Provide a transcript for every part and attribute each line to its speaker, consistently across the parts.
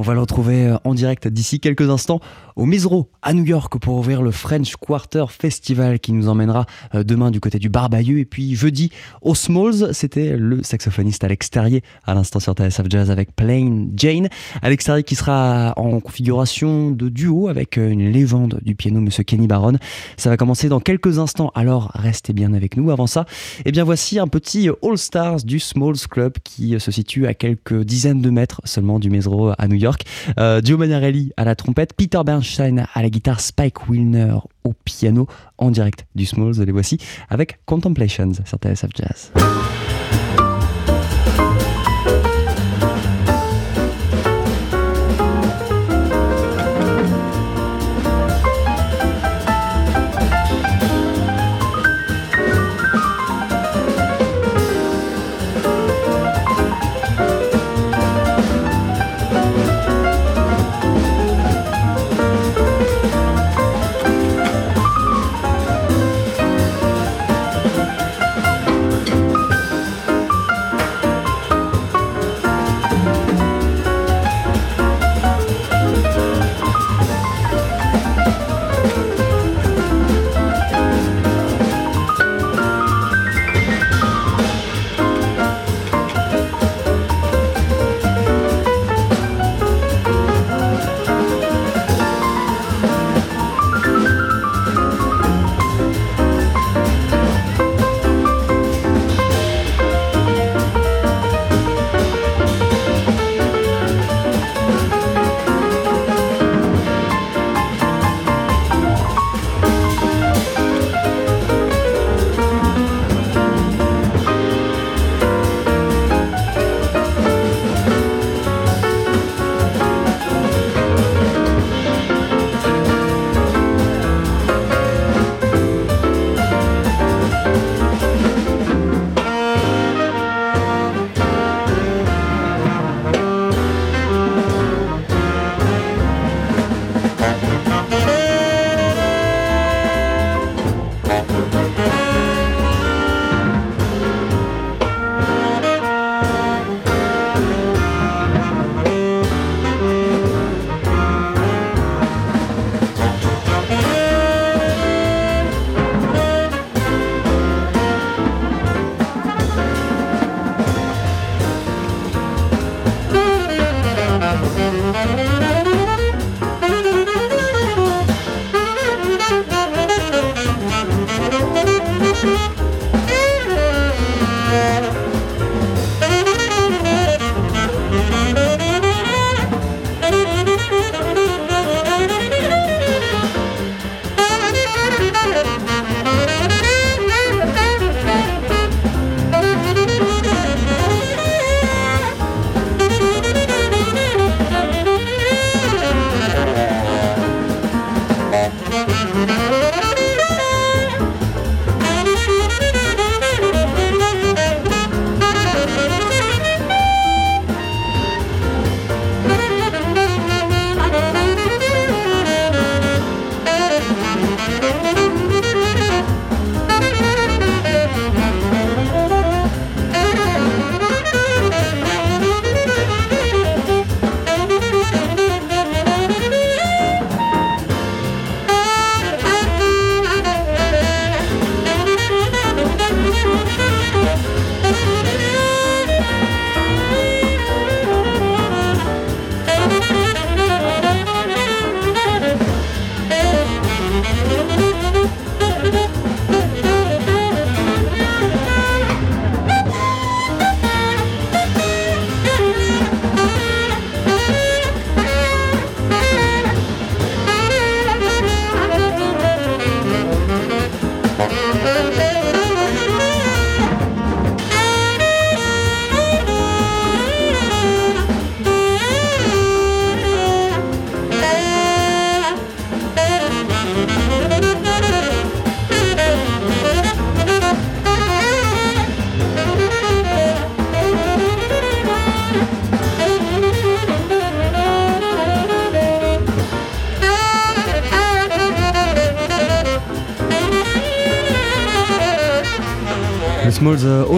Speaker 1: On va le retrouver euh, en direct d'ici quelques instants au Misro à New York pour ouvrir le French Quarter Festival qui nous emmènera euh, demain du côté du Barbayeux et puis jeudi au Smalls. C'était le saxophoniste Alex Terrier à l'instant sur TSF Jazz avec Plain Jane. Alex Terrier qui sera en configuration de duo avec euh, une légende du piano, Monsieur Kenny Baron. Ça va commencer dans quelques instants, alors restez bien avec nous. Avant ça, eh bien voici un petit All Stars du Smalls Club qui se situe à quelques dizaines de mètres seulement du Mesro à New York. Euh, Joe Manarelli à la trompette, Peter Bernstein à la guitare, Spike Wilner au piano en direct du Smalls. Les voici avec Contemplations sur TSF Jazz.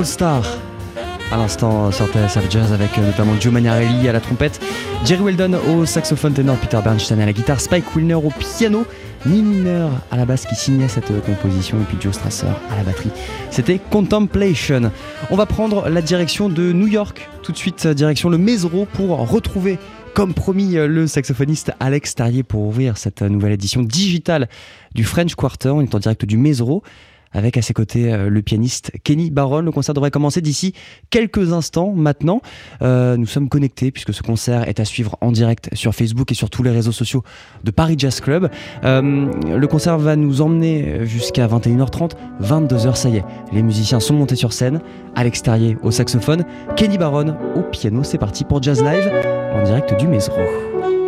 Speaker 1: All Star à l'instant sur TSF Jazz avec euh, notamment Joe Magnarelli à la trompette, Jerry Weldon au saxophone ténor, Peter Bernstein à la guitare, Spike Wilner au piano, Neil Miner à la basse qui signait cette composition et puis Joe Strasser à la batterie. C'était Contemplation. On va prendre la direction de New York, tout de suite direction le Mesro pour retrouver comme promis, le saxophoniste Alex Tarrier pour ouvrir cette nouvelle édition digitale du French Quarter. On est en direct du Mesro avec à ses côtés euh, le pianiste Kenny Barron. Le concert devrait commencer d'ici quelques instants maintenant. Euh, nous sommes connectés puisque ce concert est à suivre en direct sur Facebook et sur tous les réseaux sociaux de Paris Jazz Club. Euh, le concert va nous emmener jusqu'à 21h30, 22h, ça y est. Les musiciens sont montés sur scène. Alex Terrier au saxophone, Kenny Barron au piano. C'est parti pour Jazz Live en direct du Mesro.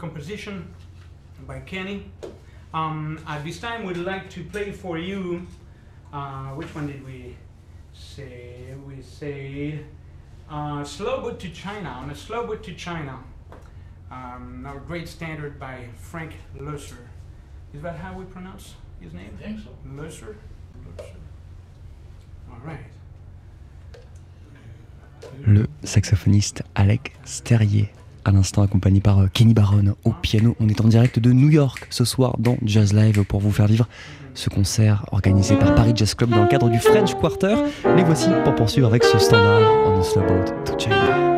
Speaker 2: Composition by Kenny. Um, at this time, we'd like to play for you. Uh, which one did we say? We say uh, "Slow Boat to China." On a "Slow Boat to China," um, our great standard by Frank Loesser. Is that how we pronounce his name?
Speaker 3: I think so.
Speaker 2: Loesser. All right.
Speaker 1: Le saxophoniste Alec Sterrier à l'instant accompagné par euh, Kenny Barron au piano. On est en direct de New York ce soir dans Jazz Live pour vous faire vivre ce concert organisé par Paris Jazz Club dans le cadre du French Quarter. Les voici pour poursuivre avec ce standard On a Slow Boat to China.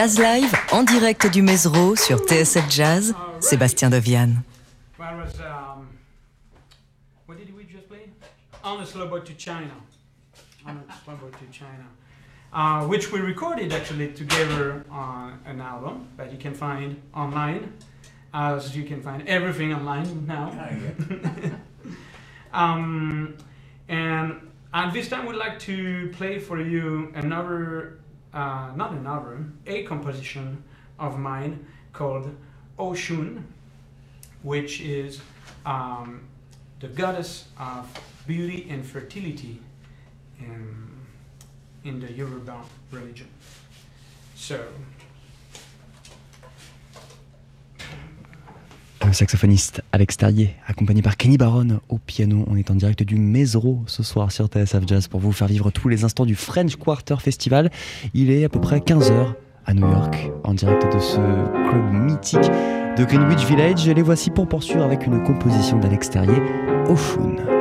Speaker 3: Jazz Live en direct du Mesro sur TSF Jazz, Sébastien
Speaker 2: was um, what did we just play? On a slow boat to China. On a slow boat to China, uh, which we recorded actually together on an album that you can find online, as you can find everything online now. um, and at this time, we'd like to play for you another, uh, not another, a composition of mine called Oshun which is um, the goddess of beauty and fertility in, in the Yoruba religion. So,
Speaker 1: Saxophoniste Alex Terrier, accompagné par Kenny Barron au piano. On est en direct du Mesro ce soir sur TSF Jazz pour vous faire vivre tous les instants du French Quarter Festival. Il est à peu près 15h à New York, en direct de ce club mythique de Greenwich Village. Les voici pour poursuivre avec une composition d'Alex Terrier, Oshun.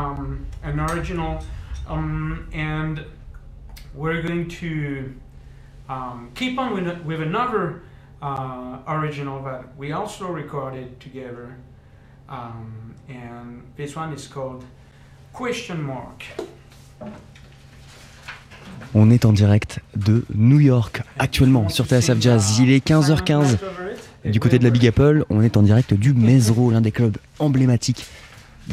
Speaker 2: Um, an original, um, and we're going to um, keep on with, with another uh, original that we also recorded together, um, and this one is called Question Mark.
Speaker 1: On est en direct de New York actuellement sur TSF Jazz. Il est 15h15 du côté de la Big Apple. On est en direct du Mesro, l'un des clubs emblématiques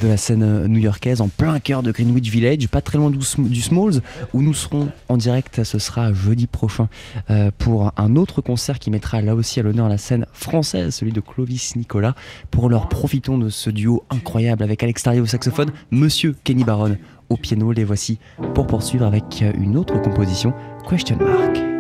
Speaker 1: de la scène new-yorkaise, en plein cœur de Greenwich Village, pas très loin du, Smalls, où nous serons en direct. Ce sera jeudi prochain euh, pour un autre concert qui mettra là aussi à l'honneur la scène française, celui de Clovis Nicolas. Pour leur profitons de ce duo incroyable avec Alex Tarier au saxophone, Monsieur Kenny Barron au piano. Les voici pour poursuivre avec une autre composition, Question Mark.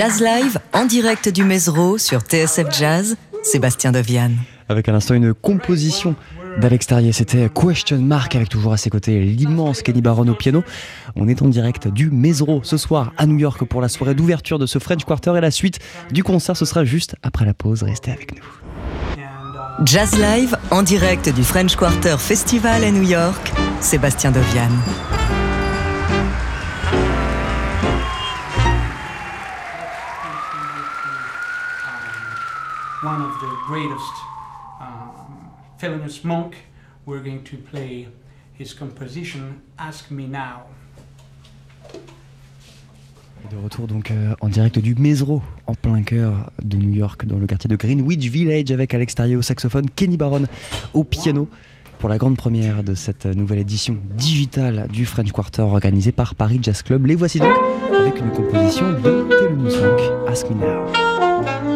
Speaker 3: Jazz Live en direct du Mesro sur TSF Jazz, Sébastien Deviane.
Speaker 1: Avec à l'instant une composition d'Alex Terrier, c'était Question Mark avec toujours à ses côtés l'immense Kenny Barron au piano. On est en direct du Mesro ce soir à New York pour la soirée d'ouverture de ce French Quarter et la suite du concert ce sera juste après la pause. Restez avec nous.
Speaker 3: Jazz Live en direct du French Quarter Festival à New York, Sébastien Deviane.
Speaker 2: One of the greatest um, Thelonious Monk. We're going to play his composition Ask Me Now.
Speaker 1: De retour donc euh, en direct du Mesro, en plein cœur de New York, dans le quartier de Greenwich Village, avec Alex Terrier au saxophone, Kenny Barron au piano, pour la grande première de cette nouvelle édition digitale du French Quarter organisée par Paris Jazz Club. Les voici donc avec une composition de Thelonious Monk, Ask Me Now.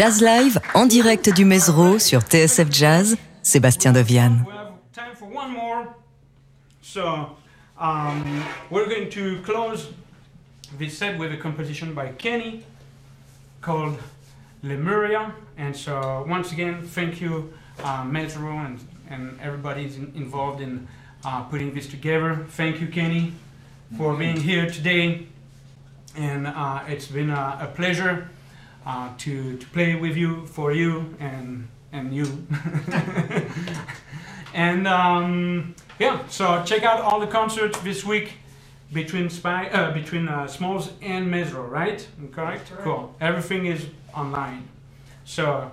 Speaker 3: Jazz Live en direct du Mesro sur TSF Jazz, Sébastien Deviane.
Speaker 2: So, um, we're going to close this set with a composition by Kenny called Lemuria. And so, once again, thank you, uh, and, and everybody in, involved in uh, putting this together. Thank you, Kenny, for being here today. And uh, it's been a, a pleasure uh, to, to play with you, for you, and, and you. and um, yeah, so check out all the concerts this week between Spy, uh, between uh, Smalls and Mesro, right? Correct? Cool. Everything is online. So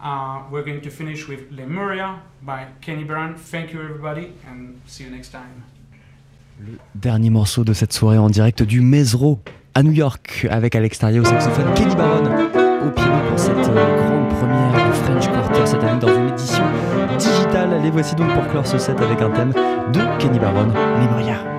Speaker 2: uh, we're going to finish with Lemuria by Kenny Brown. Thank you, everybody, and see you next time.
Speaker 1: Le dernier morceau de cette soirée en direct du Mesro à New York avec à l'extérieur au saxophone Kenny Barron au piano pour cette euh, grande première du French Quarter cette année dans une édition digitale. Les voici donc pour clore ce set avec un thème de Kenny Barron, Memoria.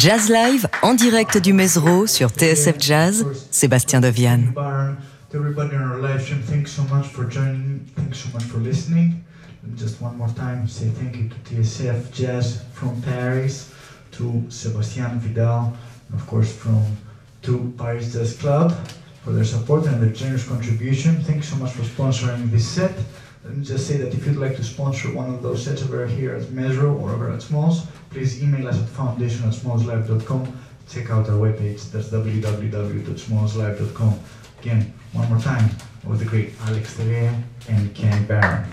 Speaker 3: Jazz Live en direct du Mesro sur TSF Jazz, Sébastien Deviane.
Speaker 4: everybody on our live stream, thanks so much for joining. Thanks so much for listening. And just one more time, say thank you to TSF Jazz from Paris, to Sebastian Vidal, and of course from to Paris Jazz Club for their support and their generous contribution. Thanks so much for sponsoring this set. Me just say that if you'd like to sponsor one of those sets over here at Mesro or over at Smalls, please email us at foundation at smallslive.com. Check out our webpage, that's www.smallslive.com. Again, one more time, with the great Alex Telea and Kenny Barron.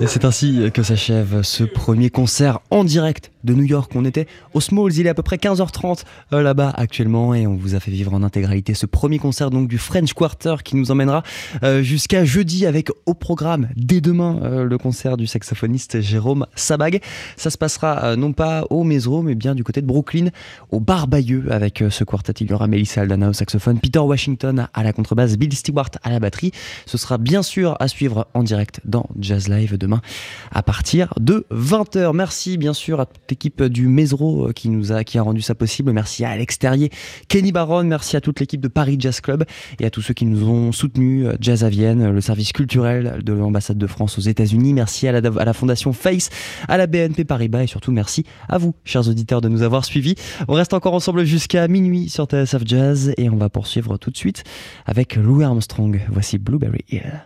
Speaker 1: Et c'est ainsi que s'achève ce premier concert en direct de New York. On était au Smalls, il est à peu près 15h30 euh, là-bas actuellement et on vous a fait vivre en intégralité ce premier concert donc du French Quarter qui nous emmènera euh, jusqu'à jeudi avec au programme dès demain euh, le concert du saxophoniste Jérôme Sabag. Ça se passera non pas au Mesro mais bien du côté de Brooklyn au Bar Bayeux avec ce quartet. Il y aura Melissa Aldana au saxophone, Peter Washington à la contrebasse, Bill Stewart à la batterie. Ce sera bien sûr à suivre en direct dans Jazz Live demain à partir de 20h. Merci bien sûr à toute l'équipe du Mesro euh, qui nous a, qui a rendu ça possible. Merci à Alex Terrier, Kenny Baron, merci à toute l'équipe de Paris Jazz Club et à tous ceux qui nous ont soutenus, euh, Jazz à Vienne, le service culturel de l'ambassade de France aux États-Unis. Merci à la, fondation Face, à la BNP Paribas et surtout merci à vous, chers auditeurs, de nous avoir suivis. On reste encore ensemble jusqu'à minuit sur TSF Jazz et on va poursuivre tout de suite avec Louis Armstrong. Voici Blueberry Hill.